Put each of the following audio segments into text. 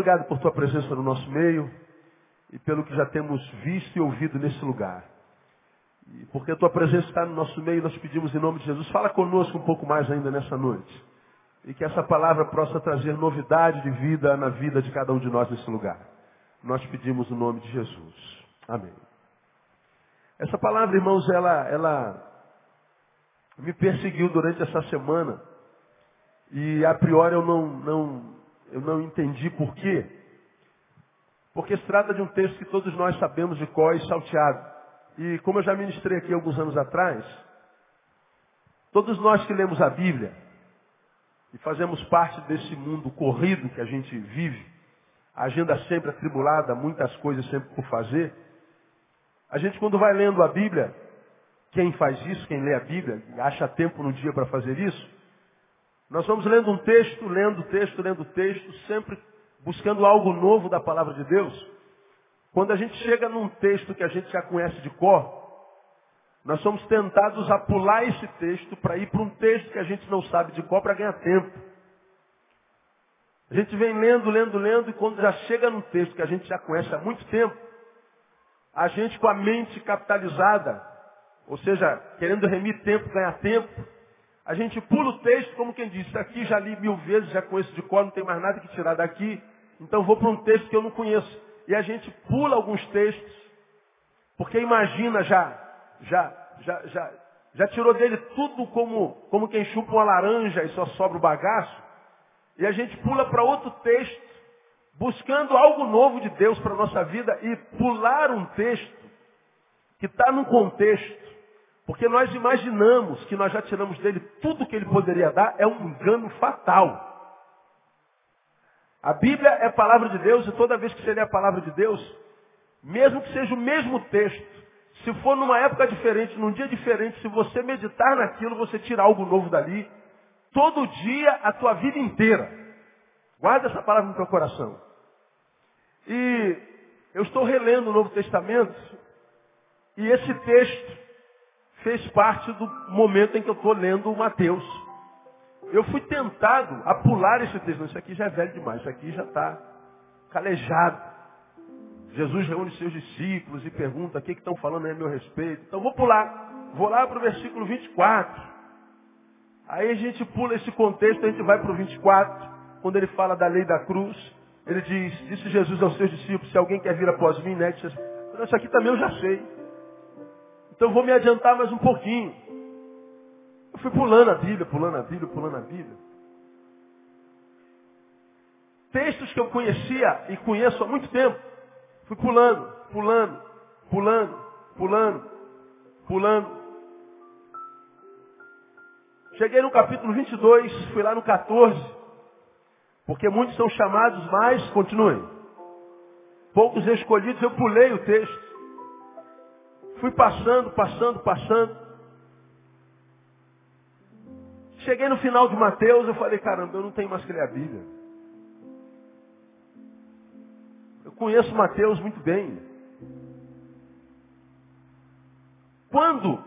Obrigado por tua presença no nosso meio e pelo que já temos visto e ouvido nesse lugar. E porque a tua presença está no nosso meio, nós pedimos em nome de Jesus, fala conosco um pouco mais ainda nessa noite. E que essa palavra possa trazer novidade de vida na vida de cada um de nós nesse lugar. Nós pedimos no nome de Jesus. Amém. Essa palavra, irmãos, ela, ela me perseguiu durante essa semana. E a priori eu não, não, eu não entendi por quê. Porque se trata de um texto que todos nós sabemos de cor e salteado. E como eu já ministrei aqui alguns anos atrás, todos nós que lemos a Bíblia e fazemos parte desse mundo corrido que a gente vive, a agenda sempre atribulada, muitas coisas sempre por fazer, a gente quando vai lendo a Bíblia, quem faz isso, quem lê a Bíblia, acha tempo no dia para fazer isso, nós vamos lendo um texto, lendo texto, lendo texto, sempre buscando algo novo da palavra de Deus. Quando a gente chega num texto que a gente já conhece de cor, nós somos tentados a pular esse texto para ir para um texto que a gente não sabe de cor para ganhar tempo. A gente vem lendo, lendo, lendo, e quando já chega num texto que a gente já conhece há muito tempo, a gente com a mente capitalizada, ou seja, querendo remir tempo, ganhar tempo, a gente pula o texto como quem diz, isso aqui já li mil vezes, já conheço de cor, não tem mais nada que tirar daqui, então vou para um texto que eu não conheço. E a gente pula alguns textos, porque imagina já, já, já, já, já tirou dele tudo como, como quem chupa uma laranja e só sobra o bagaço. E a gente pula para outro texto, buscando algo novo de Deus para a nossa vida e pular um texto que está num contexto porque nós imaginamos que nós já tiramos dele tudo que ele poderia dar, é um engano fatal. A Bíblia é a palavra de Deus e toda vez que você lê a palavra de Deus, mesmo que seja o mesmo texto, se for numa época diferente, num dia diferente, se você meditar naquilo, você tira algo novo dali, todo dia, a tua vida inteira. Guarda essa palavra no teu coração. E eu estou relendo o Novo Testamento, e esse texto fez parte do momento em que eu estou lendo o Mateus. Eu fui tentado a pular esse texto. Isso aqui já é velho demais, isso aqui já está calejado. Jesus reúne seus discípulos e pergunta o que estão falando aí a meu respeito. Então vou pular. Vou lá para o versículo 24. Aí a gente pula esse contexto, a gente vai para o 24, quando ele fala da lei da cruz. Ele diz, disse Jesus aos seus discípulos, se alguém quer vir após mim, né? Isso aqui também eu já sei. Então vou me adiantar mais um pouquinho. Eu fui pulando a Bíblia, pulando a Bíblia, pulando a Bíblia. Textos que eu conhecia e conheço há muito tempo. Fui pulando, pulando, pulando, pulando, pulando. Cheguei no capítulo 22, fui lá no 14. Porque muitos são chamados, mas continuem. Poucos escolhidos, eu pulei o texto. Fui passando, passando, passando. Cheguei no final de Mateus, eu falei, caramba, eu não tenho mais que ler a Bíblia. Eu conheço Mateus muito bem. Quando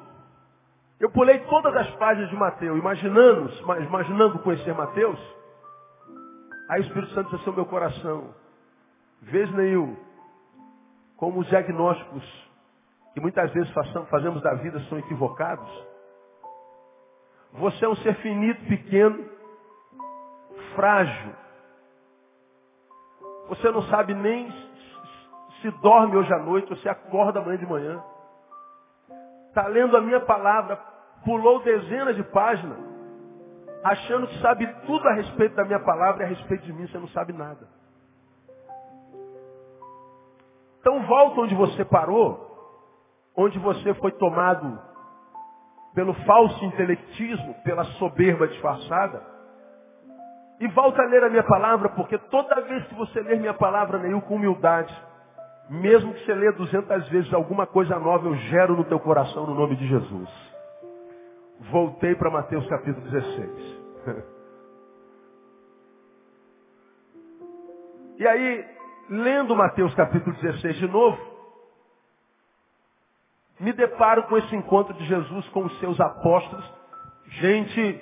eu pulei todas as páginas de Mateus, imaginando, imaginando conhecer Mateus, aí o Espírito Santo acessou meu coração. Vês, Neil, como os diagnósticos que muitas vezes fazemos da vida são equivocados. Você é um ser finito, pequeno, frágil. Você não sabe nem se dorme hoje à noite, você acorda amanhã de manhã. Está lendo a minha palavra, pulou dezenas de páginas, achando que sabe tudo a respeito da minha palavra e a respeito de mim, você não sabe nada. Então volta onde você parou onde você foi tomado pelo falso intelectismo, pela soberba disfarçada. E volta a ler a minha palavra, porque toda vez que você ler minha palavra, Neil, com humildade, mesmo que você leia duzentas vezes alguma coisa nova, eu gero no teu coração no nome de Jesus. Voltei para Mateus capítulo 16. e aí, lendo Mateus capítulo 16 de novo, me deparo com esse encontro de Jesus com os seus apóstolos, gente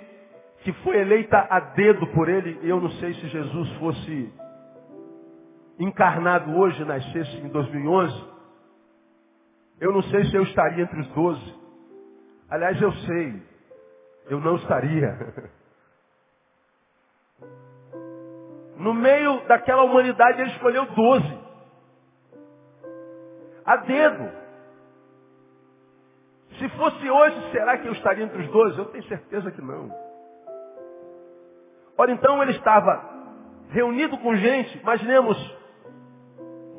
que foi eleita a dedo por ele, eu não sei se Jesus fosse encarnado hoje nascesse em 2011, eu não sei se eu estaria entre os doze. Aliás, eu sei, eu não estaria. No meio daquela humanidade, ele escolheu doze. A dedo. Se fosse hoje, será que eu estaria entre os doze? Eu tenho certeza que não. Ora, então ele estava reunido com gente, imaginemos,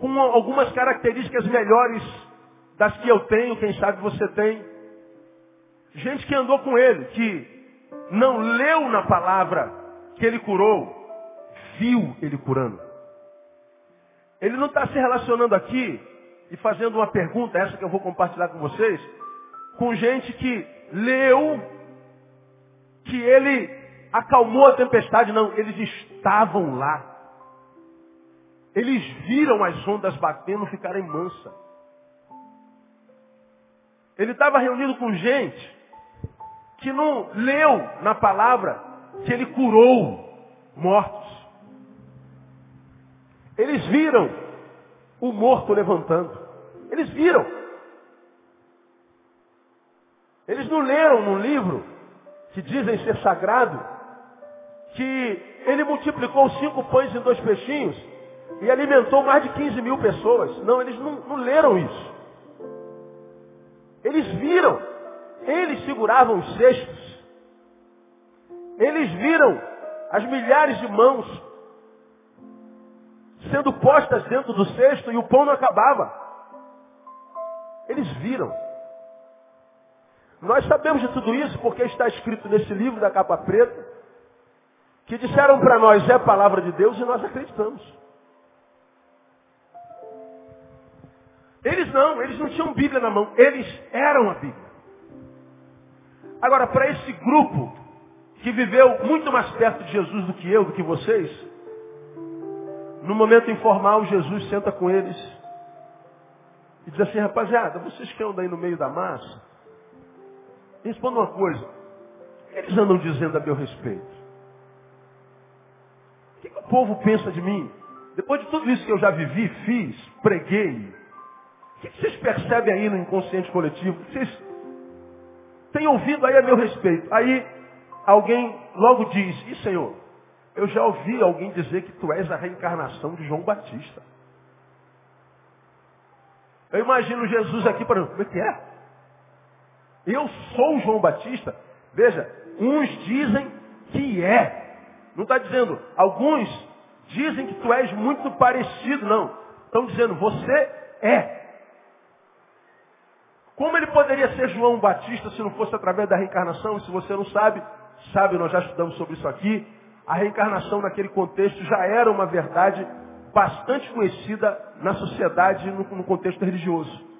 com algumas características melhores das que eu tenho, quem sabe você tem. Gente que andou com ele, que não leu na palavra que ele curou, viu ele curando. Ele não está se relacionando aqui e fazendo uma pergunta, essa que eu vou compartilhar com vocês, com gente que leu que ele acalmou a tempestade, não, eles estavam lá. Eles viram as ondas batendo ficarem mansas. Ele estava reunido com gente que não leu na palavra que ele curou mortos. Eles viram o morto levantando. Eles viram. Eles não leram num livro que dizem ser sagrado que ele multiplicou cinco pães e dois peixinhos e alimentou mais de 15 mil pessoas. Não, eles não, não leram isso. Eles viram. Eles seguravam os cestos. Eles viram as milhares de mãos sendo postas dentro do cesto e o pão não acabava. Eles viram. Nós sabemos de tudo isso porque está escrito nesse livro da capa preta, que disseram para nós é a palavra de Deus e nós acreditamos. Eles não, eles não tinham Bíblia na mão, eles eram a Bíblia. Agora, para esse grupo que viveu muito mais perto de Jesus do que eu, do que vocês, no momento informal, Jesus senta com eles e diz assim, rapaziada, vocês que andam aí no meio da massa, responda uma coisa. Eles andam dizendo a meu respeito. O que, que o povo pensa de mim? Depois de tudo isso que eu já vivi, fiz, preguei, o que, que vocês percebem aí no inconsciente coletivo? Vocês têm ouvido aí a meu respeito. Aí alguém logo diz, e Senhor, eu já ouvi alguém dizer que tu és a reencarnação de João Batista. Eu imagino Jesus aqui para como é que é? Eu sou João Batista. Veja, uns dizem que é. Não está dizendo, alguns dizem que tu és muito parecido, não. Estão dizendo, você é. Como ele poderia ser João Batista se não fosse através da reencarnação? E se você não sabe, sabe, nós já estudamos sobre isso aqui a reencarnação naquele contexto já era uma verdade bastante conhecida na sociedade no, no contexto religioso.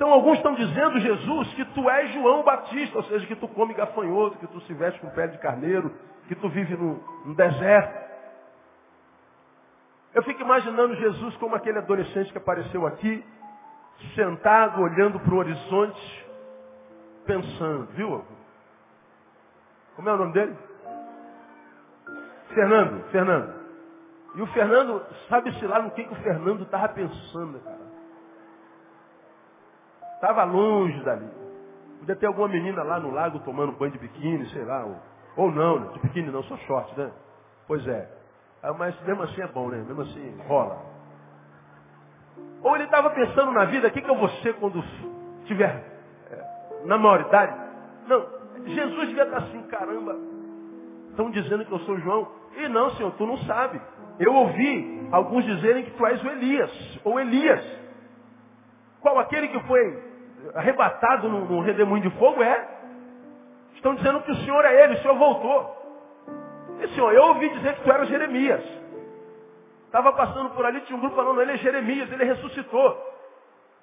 Então alguns estão dizendo, Jesus, que tu és João Batista, ou seja, que tu come gafanhoto, que tu se veste com pele de carneiro, que tu vive no, no deserto. Eu fico imaginando Jesus como aquele adolescente que apareceu aqui, sentado, olhando para o horizonte, pensando, viu? Como é o nome dele? Fernando, Fernando. E o Fernando, sabe-se lá no que, que o Fernando estava pensando, cara. Estava longe dali. Podia ter alguma menina lá no lago tomando banho de biquíni, sei lá. Ou, ou não, né? de biquíni não, só short, né? Pois é. Ah, mas mesmo assim é bom, né? Mesmo assim rola. Ou ele estava pensando na vida, o que, que eu vou ser quando tiver é, na maioridade? Não, Jesus devia estar assim, caramba, estão dizendo que eu sou João. E não, Senhor, tu não sabe. Eu ouvi alguns dizerem que tu és o Elias, ou Elias. Qual aquele que foi arrebatado no redemoinho de fogo é? Estão dizendo que o Senhor é ele, o Senhor voltou. E Senhor, eu ouvi dizer que tu eras Jeremias. Estava passando por ali, tinha um grupo falando, ele é Jeremias, ele ressuscitou.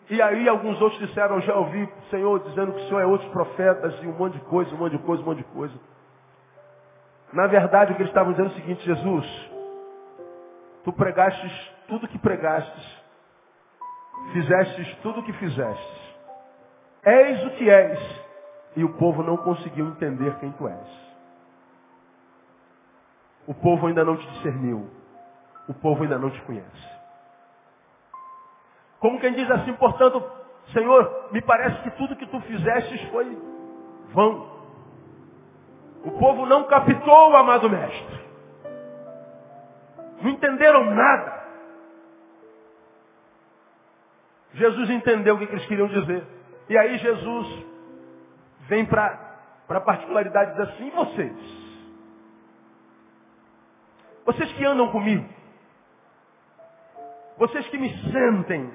E aí alguns outros disseram, já ouvi o Senhor dizendo que o Senhor é outros profetas e um monte de coisa, um monte de coisa, um monte de coisa. Na verdade, o que eles estavam dizendo é o seguinte, Jesus, tu pregastes tudo que pregastes, fizestes tudo o que fizestes. És o que és, e o povo não conseguiu entender quem tu és. O povo ainda não te discerniu. o povo ainda não te conhece. Como quem diz assim, portanto, Senhor, me parece que tudo que tu fizestes foi vão. O povo não captou o amado mestre. Não entenderam nada. Jesus entendeu o que eles queriam dizer. E aí Jesus vem para a particularidade diz assim, e vocês? Vocês que andam comigo, vocês que me sentem,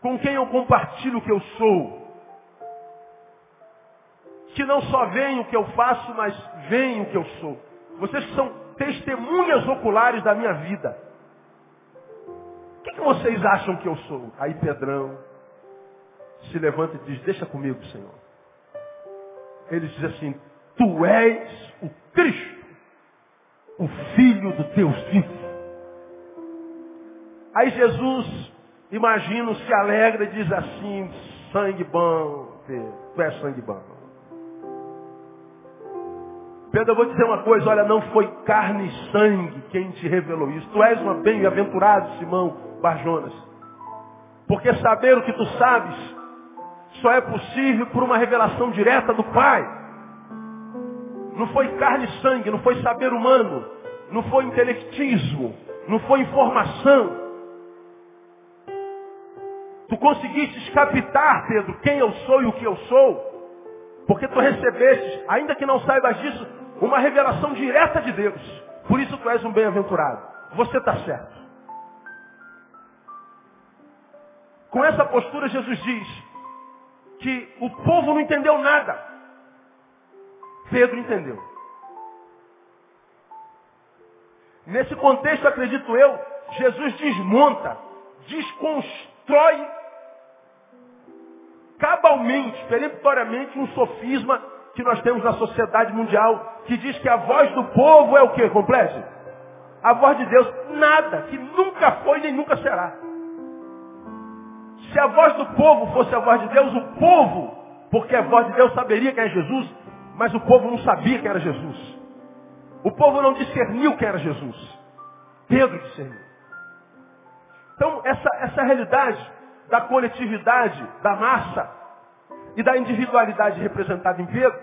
com quem eu compartilho o que eu sou, que não só veem o que eu faço, mas veem o que eu sou. Vocês que são testemunhas oculares da minha vida. O que, que vocês acham que eu sou? Aí Pedrão se levanta e diz, deixa comigo, Senhor. Ele diz assim, tu és o Cristo o Filho do Deus vivo. Aí Jesus, imagino, se alegra e diz assim, sangue bom, Pedro, tu és sangue bom. Pedro, eu vou dizer uma coisa, olha, não foi carne e sangue quem te revelou isso. Tu és uma bem-aventurado, Simão Barjonas. Porque saber o que tu sabes só é possível por uma revelação direta do Pai. Não foi carne e sangue, não foi saber humano, não foi intelectismo, não foi informação. Tu conseguiste captar, Pedro, quem eu sou e o que eu sou, porque tu recebeste, ainda que não saibas disso, uma revelação direta de Deus. Por isso tu és um bem-aventurado. Você está certo. Com essa postura, Jesus diz que o povo não entendeu nada. Pedro entendeu. Nesse contexto, acredito eu, Jesus desmonta, desconstrói cabalmente, peremptoriamente, um sofisma que nós temos na sociedade mundial, que diz que a voz do povo é o que? Complexo? A voz de Deus, nada, que nunca foi nem nunca será. Se a voz do povo fosse a voz de Deus, o povo, porque a voz de Deus saberia quem é Jesus, mas o povo não sabia quem era Jesus. O povo não discerniu quem era Jesus. Pedro discerniu. Então, essa, essa realidade da coletividade, da massa e da individualidade representada em Pedro,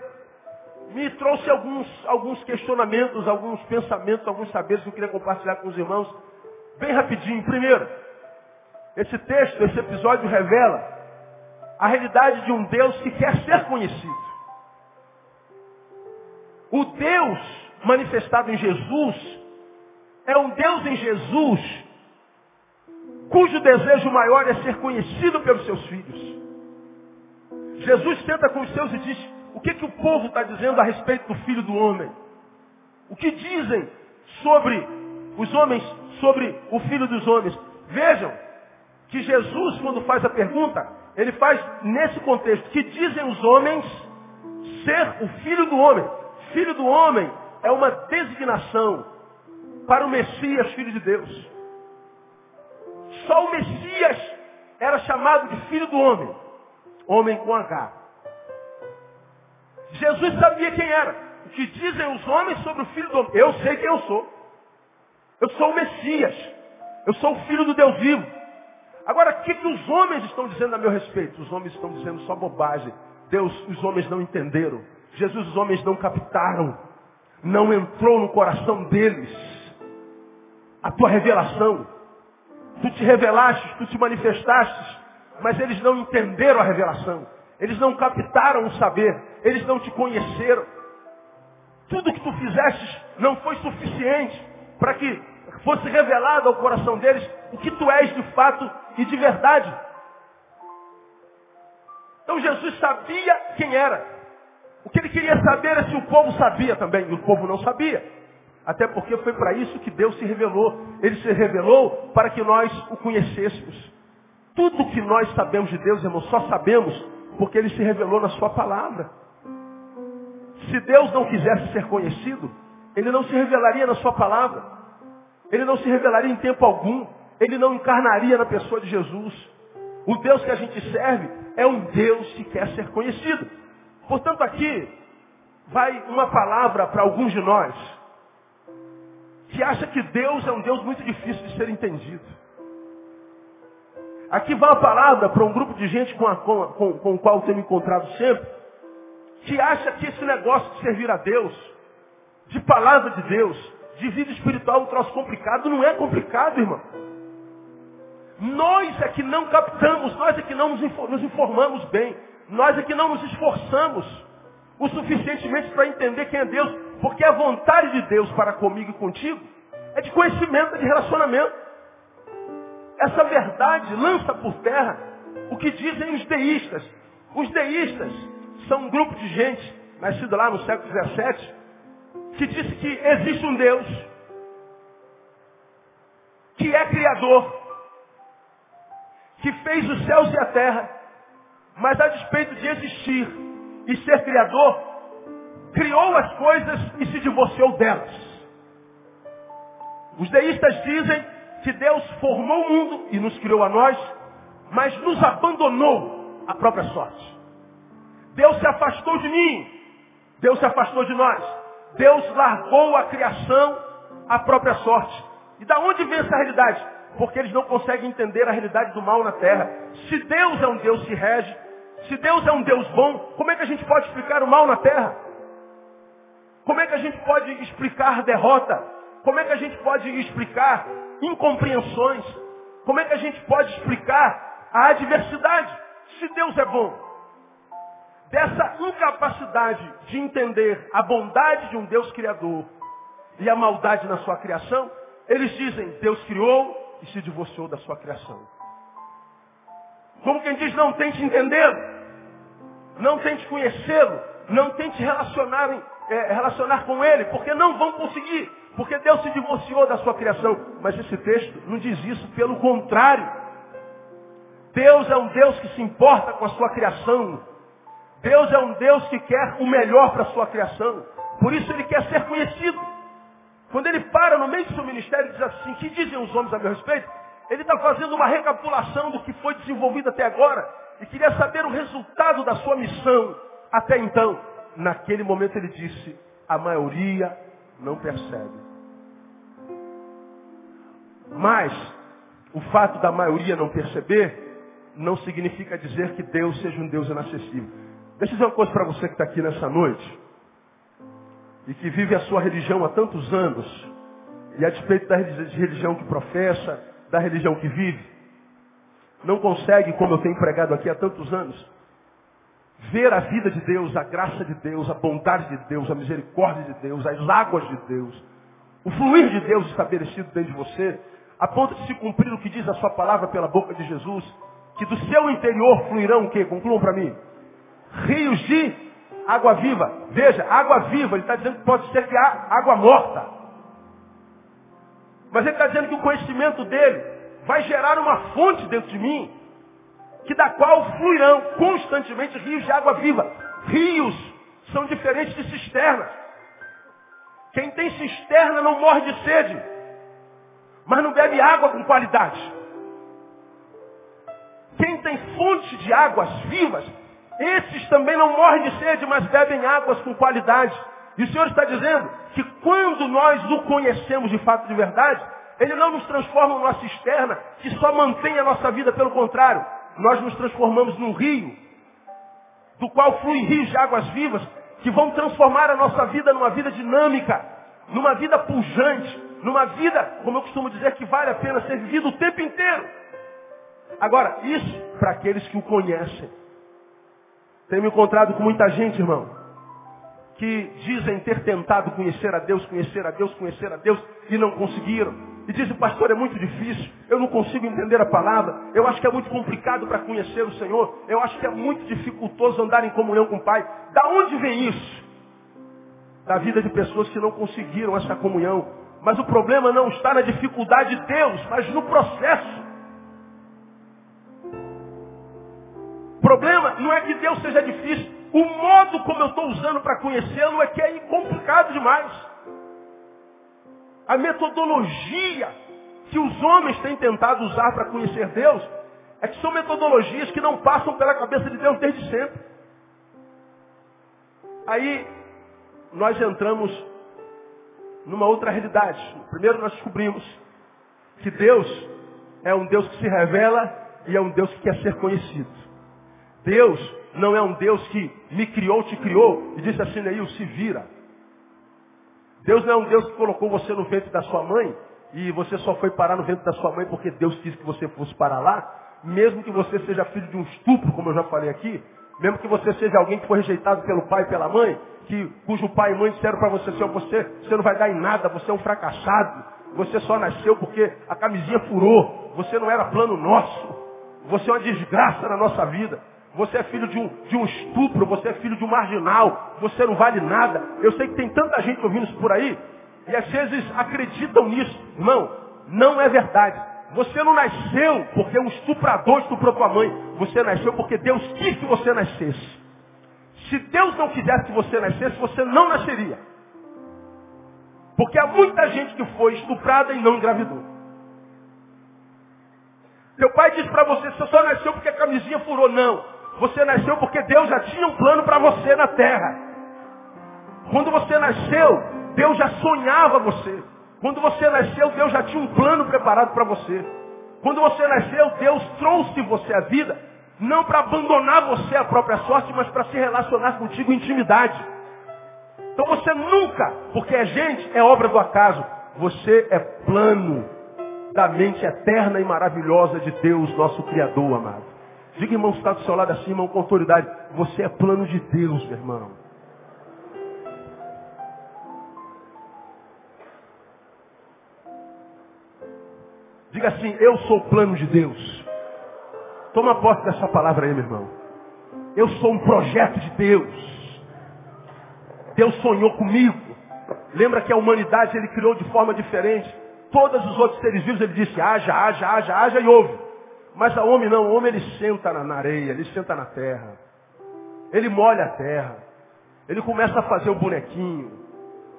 me trouxe alguns, alguns questionamentos, alguns pensamentos, alguns saberes que eu queria compartilhar com os irmãos, bem rapidinho. Primeiro, esse texto, esse episódio revela a realidade de um Deus que quer ser conhecido. O Deus manifestado em Jesus é um Deus em Jesus cujo desejo maior é ser conhecido pelos seus filhos. Jesus senta com os seus e diz, o que, que o povo está dizendo a respeito do Filho do Homem? O que dizem sobre os homens, sobre o Filho dos Homens? Vejam que Jesus, quando faz a pergunta, ele faz nesse contexto, que dizem os homens ser o Filho do Homem. Filho do homem é uma designação para o Messias, filho de Deus. Só o Messias era chamado de filho do homem. Homem com H. Jesus sabia quem era. O que dizem os homens sobre o filho do homem. Eu sei quem eu sou. Eu sou o Messias. Eu sou o filho do Deus vivo. Agora, o que, que os homens estão dizendo a meu respeito? Os homens estão dizendo só bobagem. Deus, os homens não entenderam. Jesus os homens não captaram. Não entrou no coração deles. A tua revelação. Tu te revelaste, tu te manifestaste, mas eles não entenderam a revelação. Eles não captaram o saber. Eles não te conheceram. Tudo que tu fizeste não foi suficiente para que fosse revelado ao coração deles o que tu és de fato e de verdade. Então Jesus sabia quem era. O que ele queria saber é se o povo sabia também. E o povo não sabia. Até porque foi para isso que Deus se revelou. Ele se revelou para que nós o conhecêssemos. Tudo que nós sabemos de Deus, irmão, só sabemos porque ele se revelou na sua palavra. Se Deus não quisesse ser conhecido, ele não se revelaria na sua palavra. Ele não se revelaria em tempo algum. Ele não encarnaria na pessoa de Jesus. O Deus que a gente serve é um Deus que quer ser conhecido. Portanto, aqui vai uma palavra para alguns de nós que acha que Deus é um Deus muito difícil de ser entendido. Aqui vai uma palavra para um grupo de gente com, a, com, com, com o qual eu tenho encontrado sempre, que acha que esse negócio de servir a Deus, de palavra de Deus, de vida espiritual, é um troço complicado, não é complicado, irmão. Nós é que não captamos, nós é que não nos informamos bem, nós é que não nos esforçamos o suficientemente para entender quem é Deus, porque a vontade de Deus para comigo e contigo é de conhecimento, é de relacionamento. Essa verdade lança por terra o que dizem os deístas. Os deístas são um grupo de gente, nascido lá no século XVII, que diz que existe um Deus, que é Criador, que fez os céus e a terra, mas a despeito de existir e ser Criador, criou as coisas e se divorciou delas. Os deístas dizem que Deus formou o mundo e nos criou a nós, mas nos abandonou a própria sorte. Deus se afastou de mim, Deus se afastou de nós. Deus largou a criação à própria sorte. E da onde vem essa realidade? Porque eles não conseguem entender a realidade do mal na terra. Se Deus é um Deus que rege, se Deus é um Deus bom, como é que a gente pode explicar o mal na terra? Como é que a gente pode explicar derrota? Como é que a gente pode explicar incompreensões? Como é que a gente pode explicar a adversidade? Se Deus é bom. Dessa incapacidade de entender a bondade de um Deus criador e a maldade na sua criação, eles dizem, Deus criou e se divorciou da sua criação. Como quem diz, não tente entendê-lo, não tente conhecê-lo, não tente relacionar, é, relacionar com ele, porque não vão conseguir, porque Deus se divorciou da sua criação. Mas esse texto não diz isso, pelo contrário. Deus é um Deus que se importa com a sua criação. Deus é um Deus que quer o melhor para a sua criação. Por isso ele quer ser conhecido. Quando ele para no meio do seu ministério e diz assim, que dizem os homens a meu respeito? Ele está fazendo uma recapitulação do que foi desenvolvido até agora e queria saber o resultado da sua missão até então. Naquele momento ele disse, a maioria não percebe. Mas o fato da maioria não perceber não significa dizer que Deus seja um Deus inacessível. Deixa eu dizer uma coisa para você que está aqui nessa noite e que vive a sua religião há tantos anos e a despeito da religião que professa, da religião que vive, não consegue, como eu tenho pregado aqui há tantos anos, ver a vida de Deus, a graça de Deus, a bondade de Deus, a misericórdia de Deus, as águas de Deus, o fluir de Deus estabelecido dentro de você, a ponto de se cumprir o que diz a sua palavra pela boca de Jesus, que do seu interior fluirão o quê? Concluam para mim. Rios de água viva. Veja, água viva, ele está dizendo que pode ser que há água morta. Mas ele está dizendo que o conhecimento dele vai gerar uma fonte dentro de mim, que da qual fluirão constantemente rios de água viva. Rios são diferentes de cisternas. Quem tem cisterna não morre de sede, mas não bebe água com qualidade. Quem tem fonte de águas vivas, esses também não morrem de sede, mas bebem águas com qualidade. E o Senhor está dizendo que quando nós o conhecemos de fato de verdade, Ele não nos transforma numa cisterna que só mantém a nossa vida, pelo contrário, nós nos transformamos num rio, do qual fluem rios de águas vivas, que vão transformar a nossa vida numa vida dinâmica, numa vida pujante, numa vida, como eu costumo dizer, que vale a pena ser vivida o tempo inteiro. Agora, isso para aqueles que o conhecem. Tenho me encontrado com muita gente, irmão, que dizem ter tentado conhecer a Deus, conhecer a Deus, conhecer a Deus e não conseguiram. E dizem, pastor, é muito difícil, eu não consigo entender a palavra, eu acho que é muito complicado para conhecer o Senhor, eu acho que é muito dificultoso andar em comunhão com o Pai. Da onde vem isso? Da vida de pessoas que não conseguiram essa comunhão. Mas o problema não está na dificuldade de Deus, mas no processo. Problema não é que Deus seja difícil. O modo como eu estou usando para conhecê-lo é que é complicado demais. A metodologia que os homens têm tentado usar para conhecer Deus é que são metodologias que não passam pela cabeça de Deus desde sempre. Aí nós entramos numa outra realidade. Primeiro nós descobrimos que Deus é um Deus que se revela e é um Deus que quer ser conhecido. Deus não é um Deus que me criou, te criou e disse assim, Neil, se vira. Deus não é um Deus que colocou você no ventre da sua mãe e você só foi parar no ventre da sua mãe porque Deus quis que você fosse parar lá, mesmo que você seja filho de um estupro, como eu já falei aqui, mesmo que você seja alguém que foi rejeitado pelo pai e pela mãe, que, cujo pai e mãe disseram para você, assim, você, você não vai dar em nada, você é um fracassado, você só nasceu porque a camisinha furou, você não era plano nosso, você é uma desgraça na nossa vida. Você é filho de um, de um estupro, você é filho de um marginal, você não vale nada. Eu sei que tem tanta gente ouvindo isso por aí, e às vezes acreditam nisso. Irmão, não é verdade. Você não nasceu porque um estuprador estuprou tua mãe. Você nasceu porque Deus quis que você nascesse. Se Deus não quisesse que você nascesse, você não nasceria. Porque há muita gente que foi estuprada e não engravidou. Teu pai disse para você, você só nasceu porque a camisinha furou. Não. Você nasceu porque Deus já tinha um plano para você na terra. Quando você nasceu, Deus já sonhava você. Quando você nasceu, Deus já tinha um plano preparado para você. Quando você nasceu, Deus trouxe você à vida, não para abandonar você à própria sorte, mas para se relacionar contigo em intimidade. Então você nunca, porque é gente, é obra do acaso. Você é plano da mente eterna e maravilhosa de Deus, nosso Criador, amado. Diga, irmão, está do seu lado assim, irmão, com autoridade. Você é plano de Deus, meu irmão. Diga assim, eu sou o plano de Deus. Toma posse dessa palavra aí, meu irmão. Eu sou um projeto de Deus. Deus sonhou comigo. Lembra que a humanidade ele criou de forma diferente. Todos os outros seres vivos ele disse, haja, haja, haja, haja e ouve. Mas o homem não, o homem ele senta na areia, ele senta na terra. Ele molha a terra. Ele começa a fazer o bonequinho.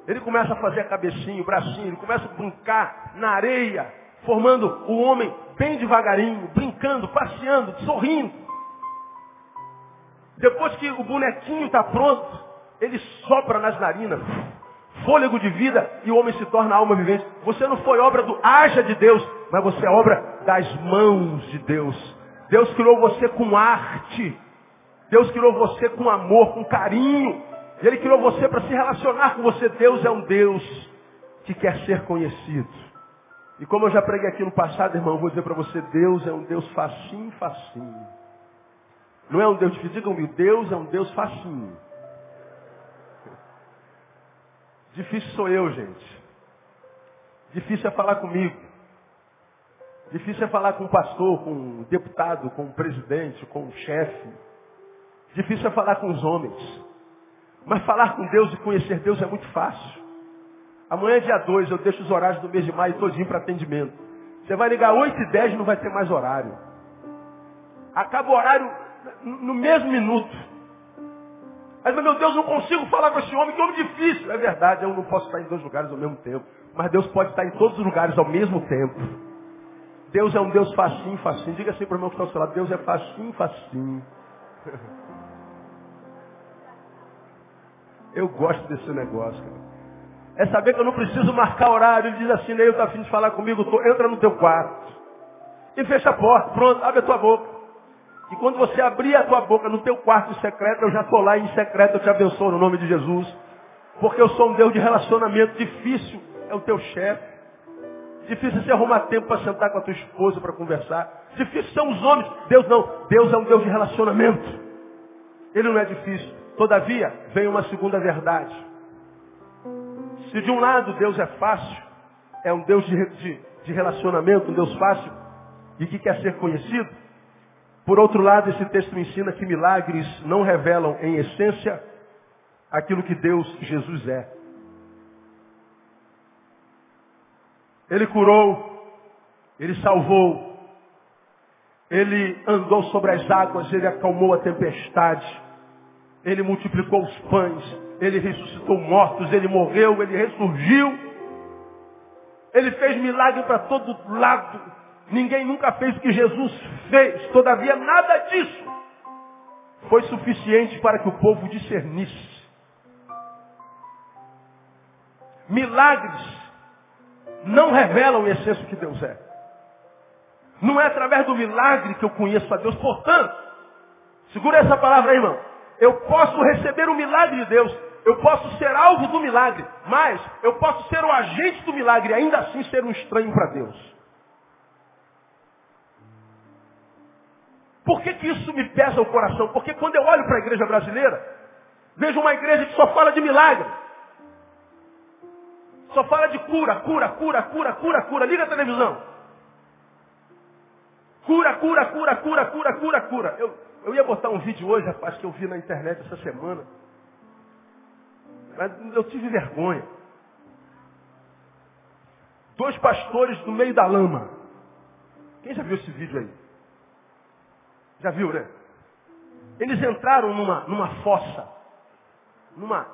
Ele começa a fazer a cabecinha, o bracinho, ele começa a brincar na areia formando o homem bem devagarinho, brincando, passeando, sorrindo. Depois que o bonequinho está pronto, ele sopra nas narinas, fôlego de vida e o homem se torna alma vivente. Você não foi obra do haja de Deus, mas você é obra das mãos de Deus. Deus criou você com arte. Deus criou você com amor, com carinho. Ele criou você para se relacionar com você. Deus é um Deus que quer ser conhecido. E como eu já preguei aqui no passado, irmão, vou dizer para você, Deus é um Deus facinho, facinho. Não é um Deus difícil, diga comigo, Deus é um Deus facinho. Difícil sou eu, gente. Difícil é falar comigo. Difícil é falar com um pastor, com um deputado, com um presidente, com um chefe. Difícil é falar com os homens. Mas falar com Deus e conhecer Deus é muito fácil. Amanhã é dia 2, eu deixo os horários do mês de maio todinho para atendimento. Você vai ligar 8 e 10 não vai ter mais horário. Acaba o horário no mesmo minuto. Mas, meu Deus, não consigo falar com esse homem, que homem difícil. É verdade, eu não posso estar em dois lugares ao mesmo tempo. Mas Deus pode estar em todos os lugares ao mesmo tempo. Deus é um Deus facinho, facinho. Diga assim para o irmão que está ao seu lado, Deus é facinho, facinho. Eu gosto desse negócio, cara é saber que eu não preciso marcar horário. Ele diz assim, Neil, está afim de falar comigo, tô, entra no teu quarto. E fecha a porta, pronto, abre a tua boca. E quando você abrir a tua boca no teu quarto secreto, eu já estou lá em secreto, eu te abençoo no nome de Jesus. Porque eu sou um Deus de relacionamento difícil, é o teu chefe. Difícil você arrumar tempo para sentar com a tua esposa para conversar. Difícil são os homens. Deus não. Deus é um Deus de relacionamento. Ele não é difícil. Todavia, vem uma segunda verdade. Se de um lado Deus é fácil, é um Deus de, de, de relacionamento, um Deus fácil e que quer ser conhecido, por outro lado, esse texto ensina que milagres não revelam em essência aquilo que Deus, Jesus é. Ele curou, ele salvou, ele andou sobre as águas, ele acalmou a tempestade, ele multiplicou os pães, ele ressuscitou mortos, ele morreu, ele ressurgiu. Ele fez milagre para todo lado. Ninguém nunca fez o que Jesus fez. Todavia, nada disso foi suficiente para que o povo discernisse. milagres não revelam o que Deus é. Não é através do milagre que eu conheço a Deus. Portanto, segura essa palavra aí, irmão. Eu posso receber o milagre de Deus. Eu posso ser alvo do milagre. Mas eu posso ser o agente do milagre e ainda assim ser um estranho para Deus. Por que, que isso me pesa o coração? Porque quando eu olho para a igreja brasileira, vejo uma igreja que só fala de milagre. Só fala de cura, cura, cura, cura, cura, cura. Liga a televisão. Cura, cura, cura, cura, cura, cura, cura. Eu, eu ia botar um vídeo hoje, rapaz, que eu vi na internet essa semana. Mas eu tive vergonha. Dois pastores no meio da lama. Quem já viu esse vídeo aí? Já viu, né? Eles entraram numa, numa fossa, numa,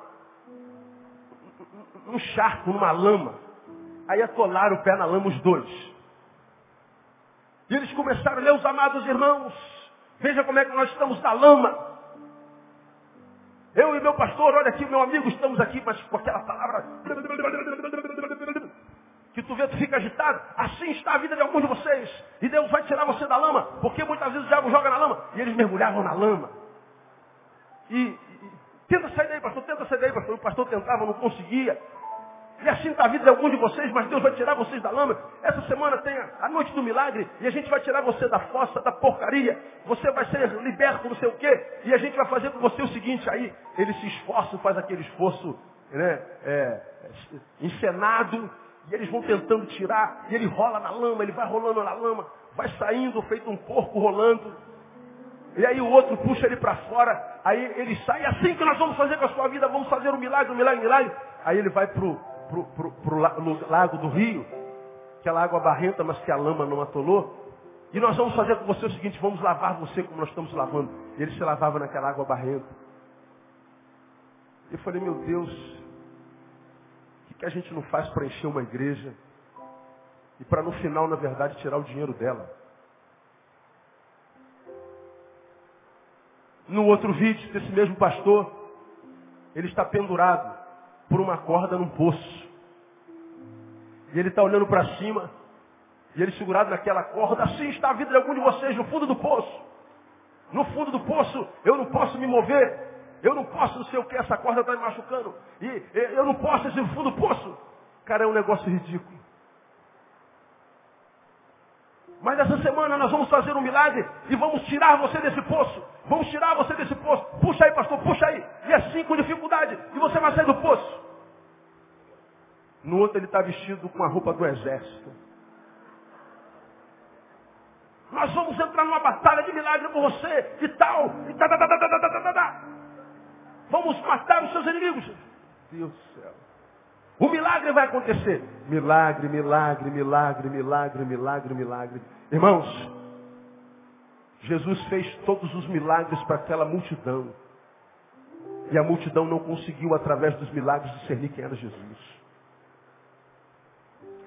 num charco, numa lama. Aí atolaram o pé na lama os dois. E eles começaram, meus amados irmãos, veja como é que nós estamos na lama. Eu e meu pastor, olha aqui, meu amigo, estamos aqui, mas com aquela palavra que tu vê, tu fica agitado. Assim está a vida de alguns de vocês. E Deus vai tirar você da lama, porque muitas vezes o diabo joga na lama. E eles mergulhavam na lama. E, e tenta sair daí, pastor, tenta sair daí, pastor. O pastor tentava, não conseguia. E assim está a vida de alguns de vocês, mas Deus vai tirar vocês da lama. Essa semana tem a noite do milagre e a gente vai tirar você da fossa, da porcaria. Você vai ser liberto, não sei o quê. E a gente vai fazer com você o seguinte, aí ele se esforça, faz aquele esforço né, é, encenado, e eles vão tentando tirar, e ele rola na lama, ele vai rolando na lama, vai saindo feito um porco rolando. E aí o outro puxa ele para fora, aí ele sai, é assim que nós vamos fazer com a sua vida, vamos fazer um milagre, um milagre, um milagre. Aí ele vai pro, pro, pro, pro lago do rio, aquela água barrenta, mas que a lama não atolou. E nós vamos fazer com você o seguinte, vamos lavar você como nós estamos lavando. E ele se lavava naquela água barrenta. Eu falei, meu Deus, que, a gente não faz para encher uma igreja? E para no final, na verdade, tirar o dinheiro dela. No outro vídeo desse mesmo pastor, ele está pendurado por uma corda num poço. E ele está olhando para cima, e ele segurado naquela corda, assim está a vida de algum de vocês no fundo do poço. No fundo do poço, eu não posso me mover. Eu não posso não sei o que, essa corda está me machucando. E eu não posso esse fundo poço. Cara, é um negócio ridículo. Mas essa semana nós vamos fazer um milagre e vamos tirar você desse poço. Vamos tirar você desse poço. Puxa aí, pastor, puxa aí. E é assim com dificuldade. E você vai sair do poço. No outro ele está vestido com a roupa do exército. Nós vamos entrar numa batalha de milagre com você e tal. E tá, tá, tá, tá, tá, tá, tá, tá. tá, tá. Vamos matar os seus inimigos. Deus do céu. O milagre vai acontecer. Milagre, milagre, milagre, milagre, milagre, milagre. Irmãos, Jesus fez todos os milagres para aquela multidão. E a multidão não conseguiu, através dos milagres, discernir quem era Jesus.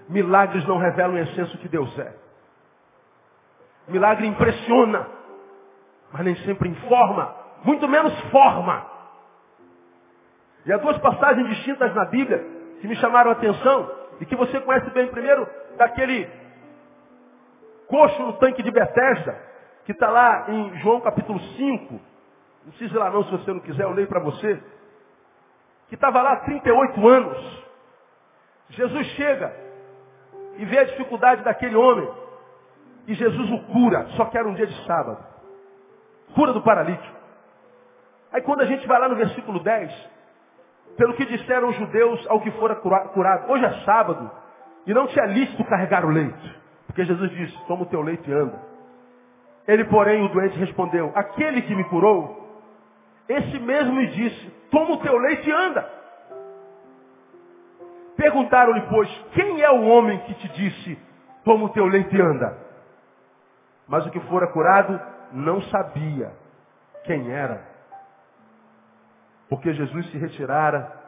Milagres não revelam o que Deus é. Milagre impressiona, mas nem sempre informa, muito menos forma. E há duas passagens distintas na Bíblia que me chamaram a atenção e que você conhece bem primeiro daquele coxo no tanque de Betesda, que está lá em João capítulo 5. Não precisa ir lá não, se você não quiser, eu leio para você. Que estava lá há 38 anos. Jesus chega e vê a dificuldade daquele homem. E Jesus o cura, só que era um dia de sábado. Cura do paralítico. Aí quando a gente vai lá no versículo 10, pelo que disseram os judeus ao que fora curado, hoje é sábado, e não te é lícito carregar o leito. Porque Jesus disse, toma o teu leito e anda. Ele, porém, o doente respondeu, aquele que me curou, esse mesmo me disse, toma o teu leite e anda. Perguntaram-lhe, pois, quem é o homem que te disse, toma o teu leite e anda? Mas o que fora curado não sabia quem era. Porque Jesus se retirara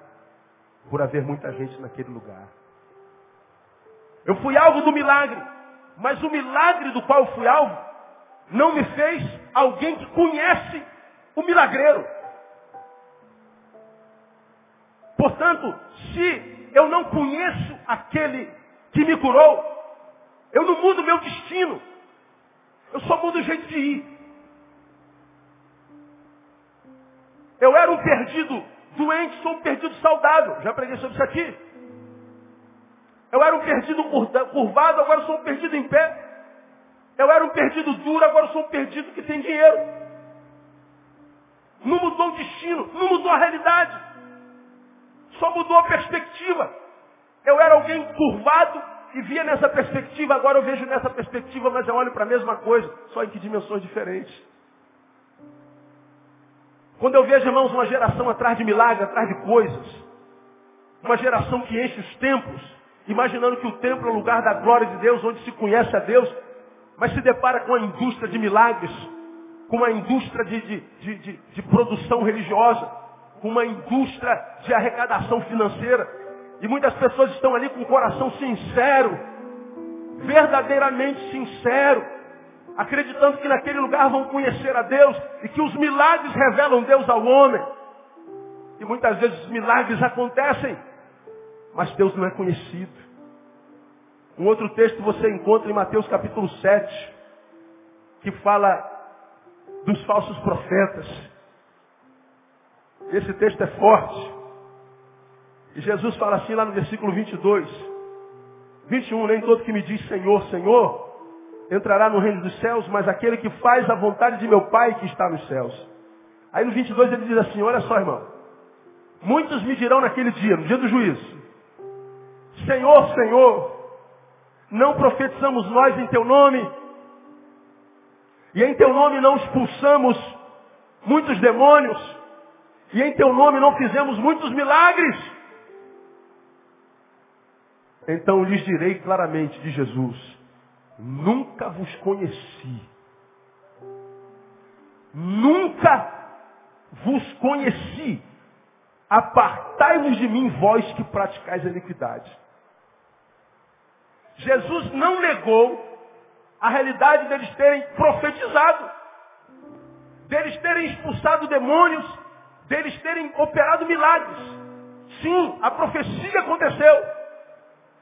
por haver muita gente naquele lugar. Eu fui alvo do milagre, mas o milagre do qual fui alvo não me fez alguém que conhece o milagreiro. Portanto, se eu não conheço aquele que me curou, eu não mudo meu destino. Eu só mudo o jeito de ir. Eu era um perdido doente, sou um perdido saudável. Já preguei sobre isso aqui. Eu era um perdido curvado, agora sou um perdido em pé. Eu era um perdido duro, agora sou um perdido que tem dinheiro. Não mudou o destino, não mudou a realidade. Só mudou a perspectiva. Eu era alguém curvado e via nessa perspectiva, agora eu vejo nessa perspectiva, mas eu olho para a mesma coisa, só em que dimensões diferentes. Quando eu vejo, irmãos, uma geração atrás de milagres, atrás de coisas, uma geração que enche os templos, imaginando que o templo é o lugar da glória de Deus, onde se conhece a Deus, mas se depara com a indústria de milagres, com uma indústria de, de, de, de, de produção religiosa, com uma indústria de arrecadação financeira. E muitas pessoas estão ali com o coração sincero, verdadeiramente sincero, acreditando que naquele lugar vão conhecer a Deus e que os milagres revelam Deus ao homem. E muitas vezes os milagres acontecem, mas Deus não é conhecido. Um outro texto você encontra em Mateus capítulo 7, que fala dos falsos profetas. Esse texto é forte. E Jesus fala assim lá no versículo 22. 21, nem todo que me diz Senhor, Senhor, entrará no reino dos céus, mas aquele que faz a vontade de meu Pai que está nos céus. Aí no 22 ele diz assim, olha só irmão, muitos me dirão naquele dia, no dia do juízo, Senhor, Senhor, não profetizamos nós em teu nome, e em teu nome não expulsamos muitos demônios, e em teu nome não fizemos muitos milagres. Então lhes direi claramente de Jesus, nunca vos conheci. Nunca vos conheci. Apartai-vos de mim, vós que praticais a iniquidade. Jesus não negou a realidade deles terem profetizado, deles terem expulsado demônios, deles terem operado milagres. Sim, a profecia aconteceu,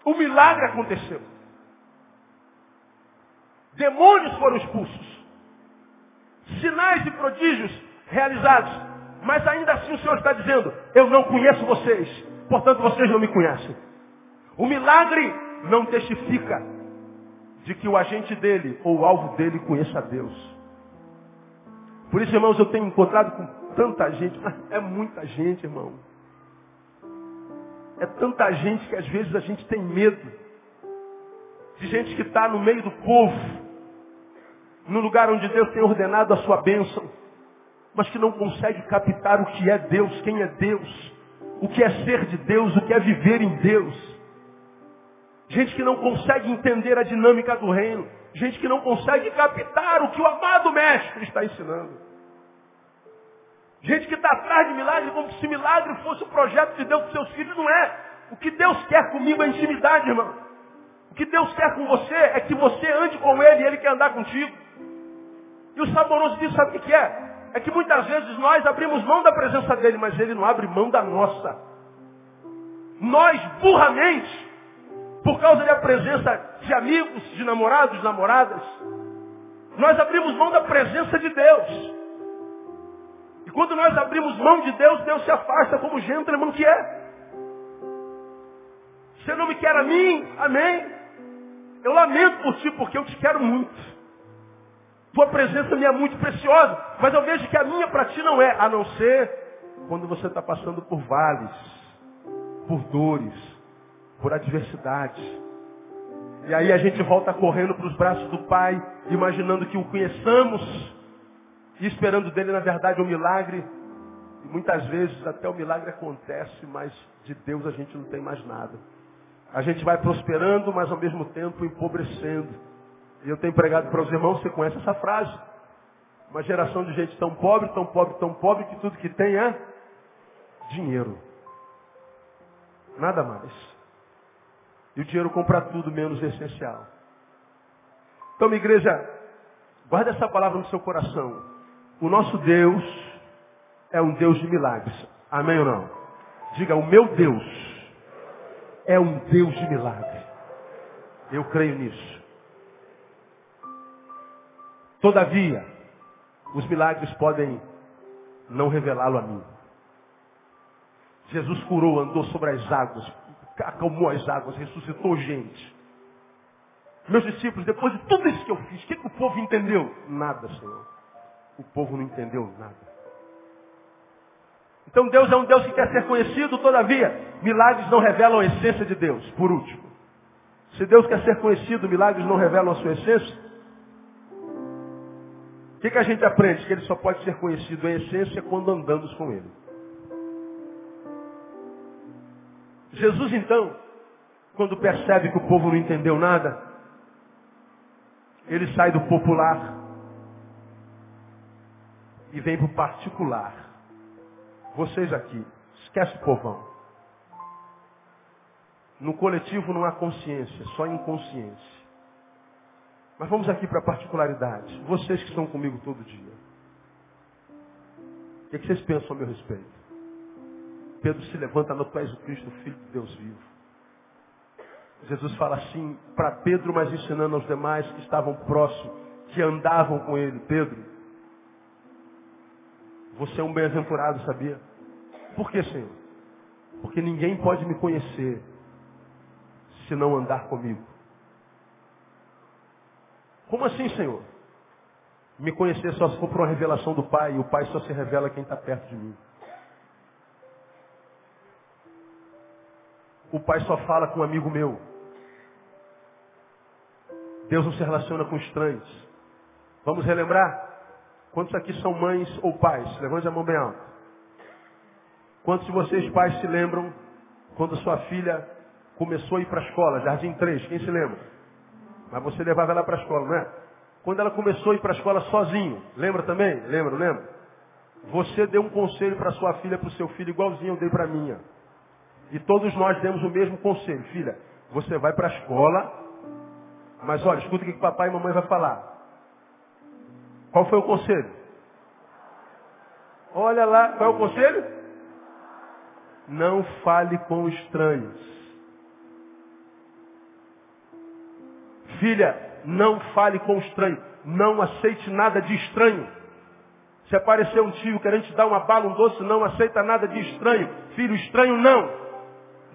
o milagre aconteceu. Demônios foram expulsos. Sinais e prodígios realizados. Mas ainda assim o Senhor está dizendo, eu não conheço vocês, portanto vocês não me conhecem. O milagre não testifica de que o agente dele ou o alvo dele conheça a Deus. Por isso, irmãos, eu tenho encontrado com tanta gente, é muita gente, irmão. É tanta gente que às vezes a gente tem medo. De gente que está no meio do povo, no lugar onde Deus tem ordenado a sua bênção, mas que não consegue captar o que é Deus, quem é Deus, o que é ser de Deus, o que é viver em Deus. Gente que não consegue entender a dinâmica do reino. Gente que não consegue captar o que o amado mestre está ensinando. Gente que está atrás de milagre como se milagre fosse o projeto de Deus com seus filhos. Não é. O que Deus quer comigo é intimidade, irmão. O que Deus quer com você é que você ande com Ele e Ele quer andar contigo. E o saboroso disso sabe o que é? É que muitas vezes nós abrimos mão da presença dEle, mas Ele não abre mão da nossa. Nós, burramente, por causa da presença de amigos, de namorados, namoradas, nós abrimos mão da presença de Deus. E quando nós abrimos mão de Deus, Deus se afasta como gentleman que é. Você não me quer a mim? Amém. Eu lamento por ti, porque eu te quero muito. Tua presença me é muito preciosa, mas eu vejo que a minha para ti não é, a não ser quando você está passando por vales, por dores, por adversidade. E aí a gente volta correndo para os braços do Pai, imaginando que o conheçamos e esperando dele, na verdade, um milagre. E muitas vezes até o milagre acontece, mas de Deus a gente não tem mais nada. A gente vai prosperando, mas ao mesmo tempo empobrecendo. E eu tenho pregado para os irmãos, você conhece essa frase? Uma geração de gente tão pobre, tão pobre, tão pobre, que tudo que tem é dinheiro. Nada mais. E o dinheiro compra tudo menos essencial. Então, minha igreja, guarda essa palavra no seu coração. O nosso Deus é um Deus de milagres. Amém ou não? Diga, o meu Deus é um Deus de milagre. Eu creio nisso. Todavia, os milagres podem não revelá-lo a mim. Jesus curou, andou sobre as águas, acalmou as águas, ressuscitou gente. Meus discípulos, depois de tudo isso que eu fiz, o que, que o povo entendeu? Nada, Senhor. O povo não entendeu nada. Então Deus é um Deus que quer ser conhecido, todavia, milagres não revelam a essência de Deus, por último. Se Deus quer ser conhecido, milagres não revelam a sua essência. O que, que a gente aprende? Que ele só pode ser conhecido em essência quando andamos com ele. Jesus então, quando percebe que o povo não entendeu nada, ele sai do popular e vem para o particular. Vocês aqui, esquece o povão. No coletivo não há consciência, só inconsciência. Mas vamos aqui para a particularidade. Vocês que estão comigo todo dia. O que, é que vocês pensam a meu respeito? Pedro se levanta, no tu és o Cristo, Filho de Deus vivo. Jesus fala assim para Pedro, mas ensinando aos demais que estavam próximos, que andavam com ele. Pedro, você é um bem-aventurado, sabia? Por que, Senhor? Porque ninguém pode me conhecer se não andar comigo. Como assim, Senhor? Me conhecer só se for por uma revelação do Pai, e o Pai só se revela quem está perto de mim. O pai só fala com um amigo meu. Deus não se relaciona com estranhos. Vamos relembrar? Quantos aqui são mães ou pais? Levante a mão bem alta. Quantos de vocês, pais, se lembram quando sua filha começou a ir para a escola, Jardim 3? Quem se lembra? Mas você levava ela para a escola, não é? Quando ela começou a ir para a escola sozinho, lembra também? Lembra, lembra? Você deu um conselho para sua filha, para o seu filho, igualzinho eu dei para a minha. E todos nós demos o mesmo conselho. Filha, você vai para a escola, mas olha, escuta o que papai e mamãe vai falar. Qual foi o conselho? Olha lá, qual é o conselho? Não fale com estranhos. Filha, não fale com estranho. Não aceite nada de estranho. Se aparecer um tio querendo te dar uma bala, um doce, não aceita nada de estranho. Filho, estranho não.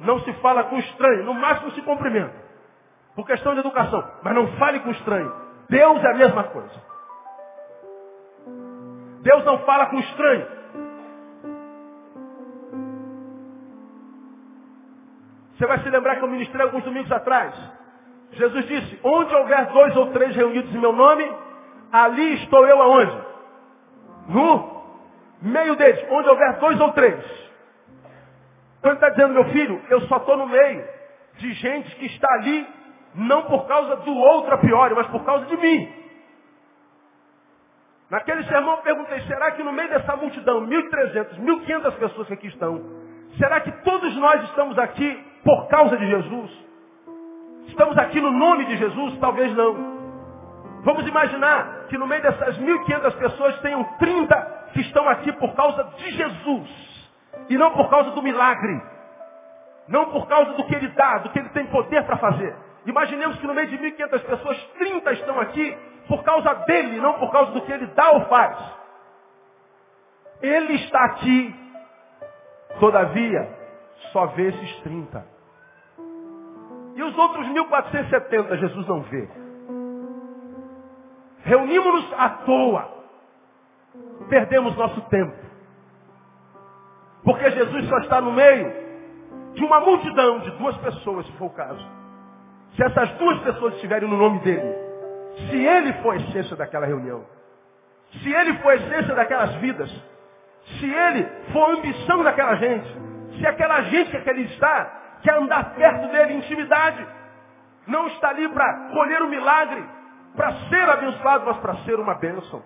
Não se fala com estranho, no máximo se cumprimenta. Por questão de educação. Mas não fale com estranho. Deus é a mesma coisa. Deus não fala com estranho. Você vai se lembrar que eu ministrei alguns domingos atrás. Jesus disse, onde houver dois ou três reunidos em meu nome, ali estou eu aonde? No meio deles. Onde houver dois ou três. Então ele está dizendo, meu filho, eu só estou no meio de gente que está ali, não por causa do outro a priori, mas por causa de mim. Naquele sermão eu perguntei, será que no meio dessa multidão, 1.300, 1.500 pessoas que aqui estão, será que todos nós estamos aqui por causa de Jesus? Estamos aqui no nome de Jesus? Talvez não. Vamos imaginar que no meio dessas 1.500 pessoas tenham 30 que estão aqui por causa de Jesus. E não por causa do milagre. Não por causa do que ele dá, do que ele tem poder para fazer. Imaginemos que no meio de 1.500 pessoas, 30 estão aqui por causa dele, não por causa do que ele dá ou faz. Ele está aqui, todavia, só vê esses 30. E os outros 1.470 Jesus não vê. Reunimos-nos à toa. Perdemos nosso tempo. Porque Jesus só está no meio de uma multidão de duas pessoas, se for o caso. Se essas duas pessoas estiverem no nome dele, se ele for a essência daquela reunião, se ele for a essência daquelas vidas, se ele for a ambição daquela gente, se aquela gente que ele está quer andar perto dele intimidade, não está ali para colher o um milagre, para ser abençoado, mas para ser uma bênção.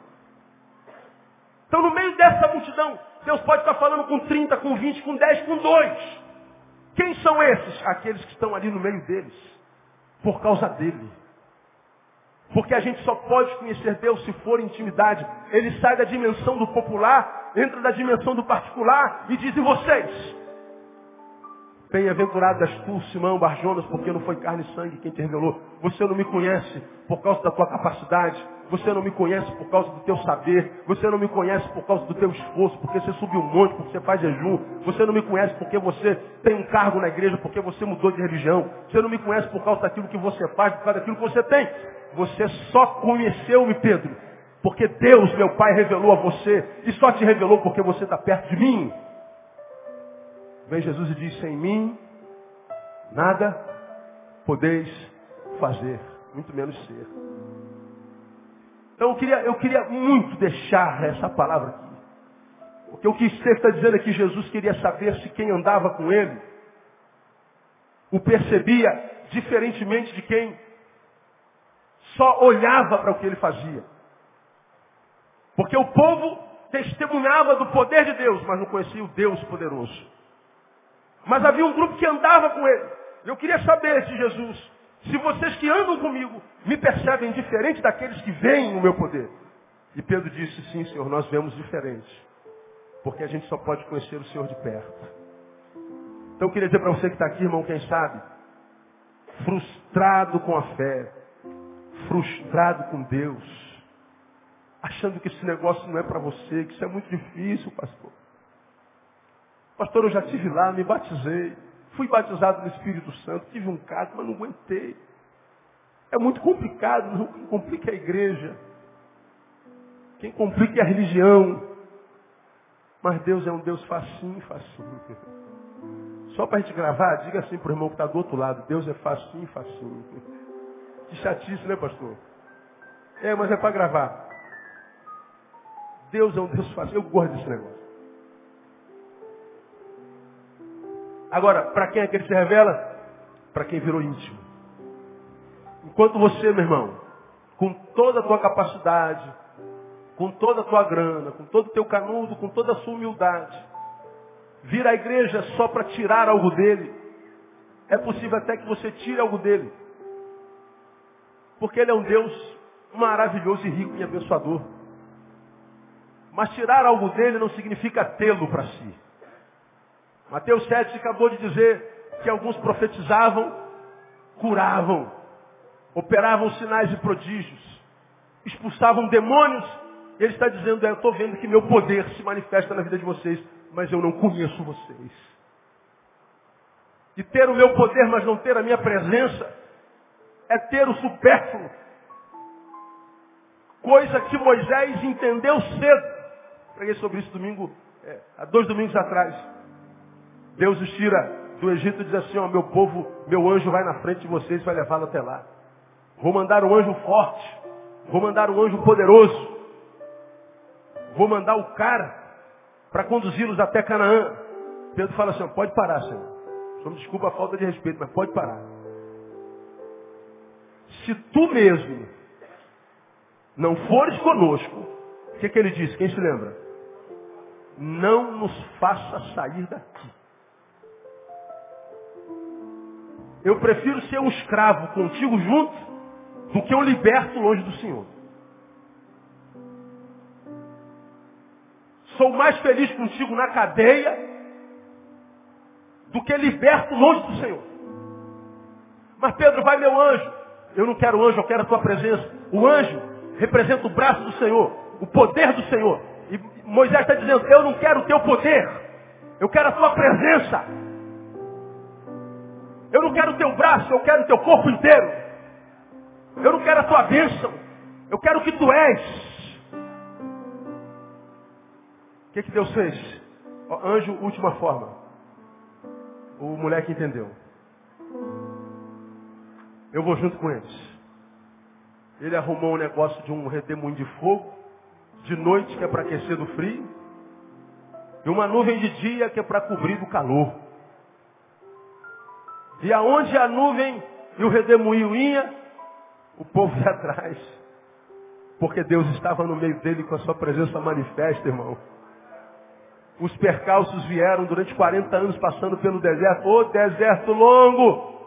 Então, no meio dessa multidão, Deus pode estar falando com 30, com 20, com 10, com 2. Quem são esses? Aqueles que estão ali no meio deles. Por causa dele. Porque a gente só pode conhecer Deus se for intimidade. Ele sai da dimensão do popular, entra da dimensão do particular e diz, e vocês? Bem-aventuradas tu, Simão Barjonas, porque não foi carne e sangue quem te revelou. Você não me conhece por causa da tua capacidade. Você não me conhece por causa do teu saber. Você não me conhece por causa do teu esforço, porque você subiu um monte, porque você faz jejum. Você não me conhece porque você tem um cargo na igreja, porque você mudou de religião. Você não me conhece por causa daquilo que você faz, por causa daquilo que você tem. Você só conheceu-me, Pedro, porque Deus, meu Pai, revelou a você. E só te revelou porque você está perto de mim. Vem Jesus e diz, sem mim, nada podeis fazer, muito menos ser. Então eu queria, eu queria muito deixar essa palavra aqui. Porque o que você está dizendo é que Jesus queria saber se quem andava com ele o percebia diferentemente de quem só olhava para o que ele fazia. Porque o povo testemunhava do poder de Deus, mas não conhecia o Deus poderoso. Mas havia um grupo que andava com ele. Eu queria saber se Jesus, se vocês que andam comigo me percebem diferente daqueles que veem o meu poder. E Pedro disse, sim, Senhor, nós vemos diferente. Porque a gente só pode conhecer o Senhor de perto. Então eu queria dizer para você que está aqui, irmão, quem sabe, frustrado com a fé, frustrado com Deus, achando que esse negócio não é para você, que isso é muito difícil, pastor. Pastor, eu já tive lá, me batizei. Fui batizado no Espírito Santo, tive um caso, mas não aguentei. É muito complicado, não complica a igreja. Quem complica é a religião. Mas Deus é um Deus facinho, facinho. Só para a gente gravar, diga assim para o irmão que está do outro lado, Deus é facinho, facinho. Que chatice, né, pastor? É, mas é para gravar. Deus é um Deus facinho. Eu gosto desse negócio. Agora, para quem é que ele se revela? Para quem virou íntimo. Enquanto você, meu irmão, com toda a tua capacidade, com toda a tua grana, com todo o teu canudo, com toda a sua humildade, vir à igreja só para tirar algo dele, é possível até que você tire algo dele. Porque ele é um Deus maravilhoso e rico e abençoador. Mas tirar algo dele não significa tê-lo para si. Mateus 7 acabou de dizer que alguns profetizavam, curavam, operavam sinais e prodígios, expulsavam demônios. Ele está dizendo, é, eu estou vendo que meu poder se manifesta na vida de vocês, mas eu não conheço vocês. E ter o meu poder, mas não ter a minha presença, é ter o supérfluo. Coisa que Moisés entendeu cedo. Preguei sobre isso domingo, é, há dois domingos atrás. Deus os tira do Egito e diz assim, ó, meu povo, meu anjo vai na frente de vocês e vai levá-lo até lá. Vou mandar um anjo forte. Vou mandar um anjo poderoso. Vou mandar o cara para conduzi-los até Canaã. Pedro fala assim, pode parar, Senhor. Só me desculpa a falta de respeito, mas pode parar. Se tu mesmo não fores conosco, o que, que ele disse? Quem se lembra? Não nos faça sair daqui. Eu prefiro ser um escravo contigo junto do que um liberto longe do Senhor. Sou mais feliz contigo na cadeia do que liberto longe do Senhor. Mas Pedro, vai meu anjo. Eu não quero anjo, eu quero a tua presença. O anjo representa o braço do Senhor, o poder do Senhor. E Moisés está dizendo, eu não quero o teu poder, eu quero a tua presença. Não quero o teu braço, eu quero o teu corpo inteiro. Eu não quero a tua bênção. Eu quero o que tu és. O que, que Deus fez? anjo, última forma. O moleque entendeu. Eu vou junto com eles. Ele arrumou um negócio de um redemoinho de fogo, de noite que é para aquecer do frio, e uma nuvem de dia que é para cobrir do calor. E aonde a nuvem e o redemoinho ia, o povo ia atrás. Porque Deus estava no meio dele com a sua presença manifesta, irmão. Os percalços vieram durante 40 anos passando pelo deserto. Ô deserto longo!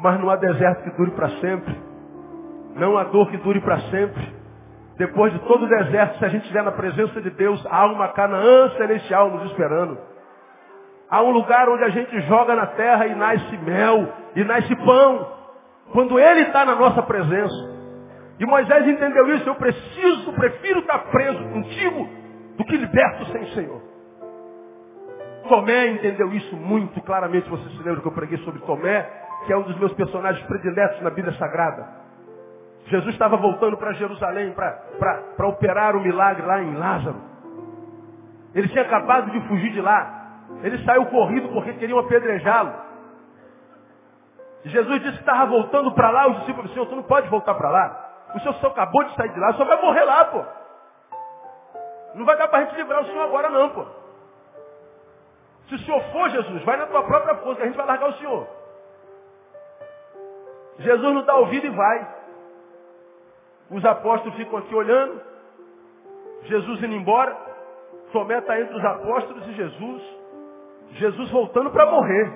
Mas não há deserto que dure para sempre. Não há dor que dure para sempre. Depois de todo o deserto, se a gente estiver na presença de Deus, há uma Canaã celestial nos esperando. Há um lugar onde a gente joga na terra e nasce mel, e nasce pão. Quando Ele está na nossa presença. E Moisés entendeu isso, eu preciso, prefiro estar preso contigo do que liberto sem o Senhor. Tomé entendeu isso muito claramente. Você se lembra que eu preguei sobre Tomé, que é um dos meus personagens prediletos na Bíblia Sagrada. Jesus estava voltando para Jerusalém para operar o milagre lá em Lázaro. Ele tinha acabado de fugir de lá. Ele saiu corrido porque queriam apedrejá-lo. Jesus disse que estava voltando para lá. Os discípulos disseram, Senhor, tu não pode voltar para lá. O senhor só acabou de sair de lá, só vai morrer lá, pô. Não vai dar para a gente livrar o senhor agora não, pô. Se o senhor for, Jesus, vai na tua própria força, a gente vai largar o senhor. Jesus não dá ouvido e vai. Os apóstolos ficam aqui olhando. Jesus indo embora. Tomé está entre os apóstolos e Jesus. Jesus voltando para morrer.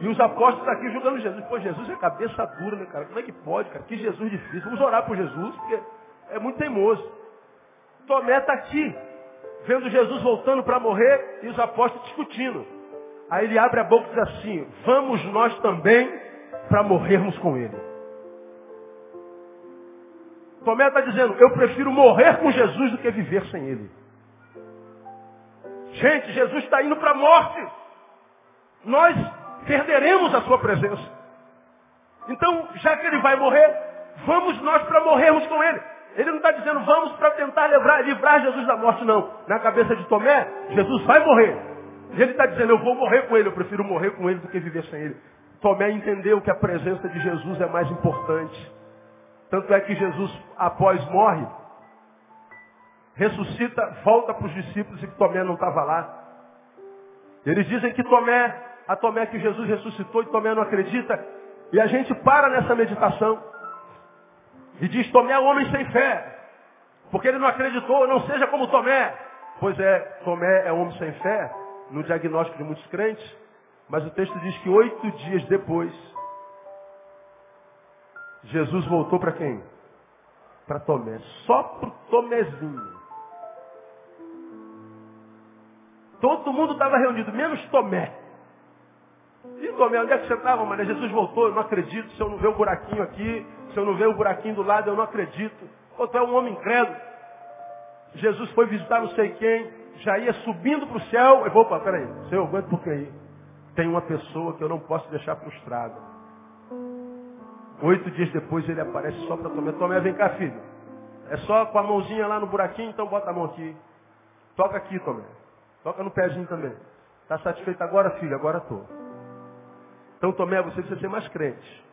E os apóstolos aqui julgando Jesus. Pô, Jesus é cabeça dura, né, cara? Como é que pode, cara? Que Jesus difícil. Vamos orar por Jesus, porque é muito teimoso. Tomé está aqui, vendo Jesus voltando para morrer e os apóstolos discutindo. Aí ele abre a boca e diz assim, vamos nós também para morrermos com ele. Tomé está dizendo, eu prefiro morrer com Jesus do que viver sem ele. Gente, Jesus está indo para a morte. Nós perderemos a sua presença. Então, já que ele vai morrer, vamos nós para morrermos com ele. Ele não está dizendo vamos para tentar livrar, livrar, Jesus da morte, não. Na cabeça de Tomé, Jesus vai morrer. E ele está dizendo, eu vou morrer com ele, eu prefiro morrer com ele do que viver sem ele. Tomé entendeu que a presença de Jesus é mais importante. Tanto é que Jesus, após morre, ressuscita, volta para os discípulos e que Tomé não estava lá. Eles dizem que Tomé a Tomé que Jesus ressuscitou e Tomé não acredita. E a gente para nessa meditação e diz, Tomé é um homem sem fé. Porque ele não acreditou, não seja como Tomé. Pois é, Tomé é um homem sem fé, no diagnóstico de muitos crentes. Mas o texto diz que oito dias depois, Jesus voltou para quem? Para Tomé. Só para o Tomézinho. Todo mundo estava reunido, menos Tomé. E Tomé, onde é que você estava, mano? Jesus voltou, eu não acredito. Se eu não ver o buraquinho aqui, se eu não ver o buraquinho do lado, eu não acredito. Pô, tu é um homem incrédulo. Jesus foi visitar não sei quem, já ia subindo para o céu. Eu opa, peraí, Senhor, aguento por aí. Tem uma pessoa que eu não posso deixar frustrada. Oito dias depois ele aparece só para Tomé. Tomé, vem cá, filho. É só com a mãozinha lá no buraquinho, então bota a mão aqui. Toca aqui, Tomé. Toca no pezinho também. Está satisfeito agora, filho? Agora estou. Então, Tomé, você precisa ser mais crente.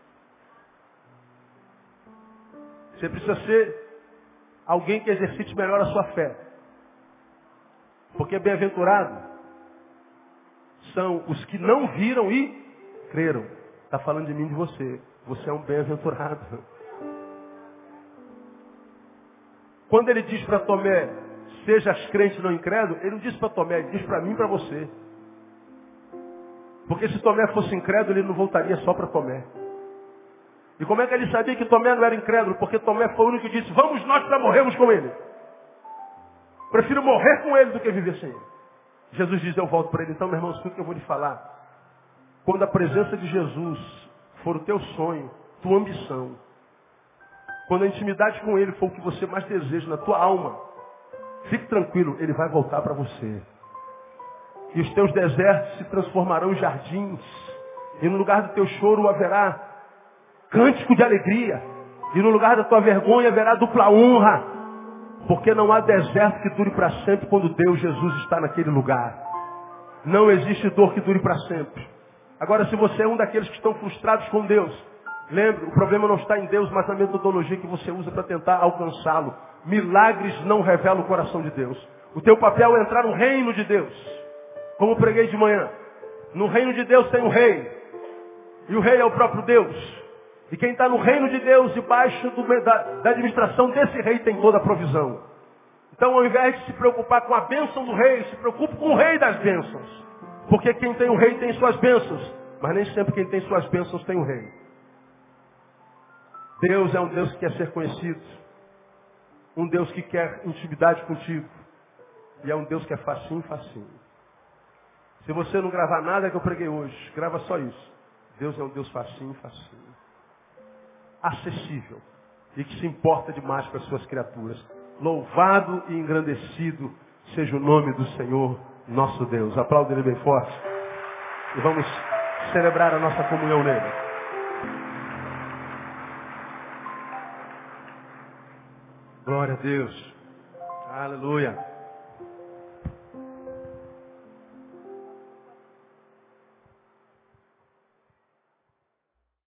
Você precisa ser alguém que exercite melhor a sua fé. Porque bem-aventurado são os que não viram e creram. Está falando de mim e de você. Você é um bem-aventurado. Quando ele diz para Tomé, sejas crente não incrédulo, ele não diz para Tomé, ele diz para mim e para você. Porque se Tomé fosse incrédulo, ele não voltaria só para Tomé. E como é que ele sabia que Tomé não era incrédulo? Porque Tomé foi o único que disse, vamos nós para morrermos com ele. Prefiro morrer com ele do que viver sem ele. Jesus diz, eu volto para ele. Então, meu irmão, escuta o que eu vou lhe falar. Quando a presença de Jesus for o teu sonho, tua ambição, quando a intimidade com ele for o que você mais deseja na tua alma, fique tranquilo, ele vai voltar para você. E os teus desertos se transformarão em jardins. E no lugar do teu choro haverá cântico de alegria. E no lugar da tua vergonha haverá dupla honra. Porque não há deserto que dure para sempre quando Deus Jesus está naquele lugar. Não existe dor que dure para sempre. Agora, se você é um daqueles que estão frustrados com Deus, lembre, o problema não está em Deus, mas na metodologia que você usa para tentar alcançá-lo. Milagres não revelam o coração de Deus. O teu papel é entrar no reino de Deus. Como preguei de manhã. No reino de Deus tem um rei. E o rei é o próprio Deus. E quem está no reino de Deus, debaixo do, da, da administração desse rei, tem toda a provisão. Então, ao invés de se preocupar com a bênção do rei, se preocupe com o rei das bênçãos. Porque quem tem o rei tem suas bênçãos. Mas nem sempre quem tem suas bênçãos tem o rei. Deus é um Deus que quer ser conhecido. Um Deus que quer intimidade contigo. E é um Deus que é facinho, facinho. Se você não gravar nada que eu preguei hoje, grava só isso. Deus é um Deus facinho, facinho. Acessível. E que se importa demais com as suas criaturas. Louvado e engrandecido seja o nome do Senhor, nosso Deus. Aplauda ele bem forte. E vamos celebrar a nossa comunhão nele. Glória a Deus. Aleluia.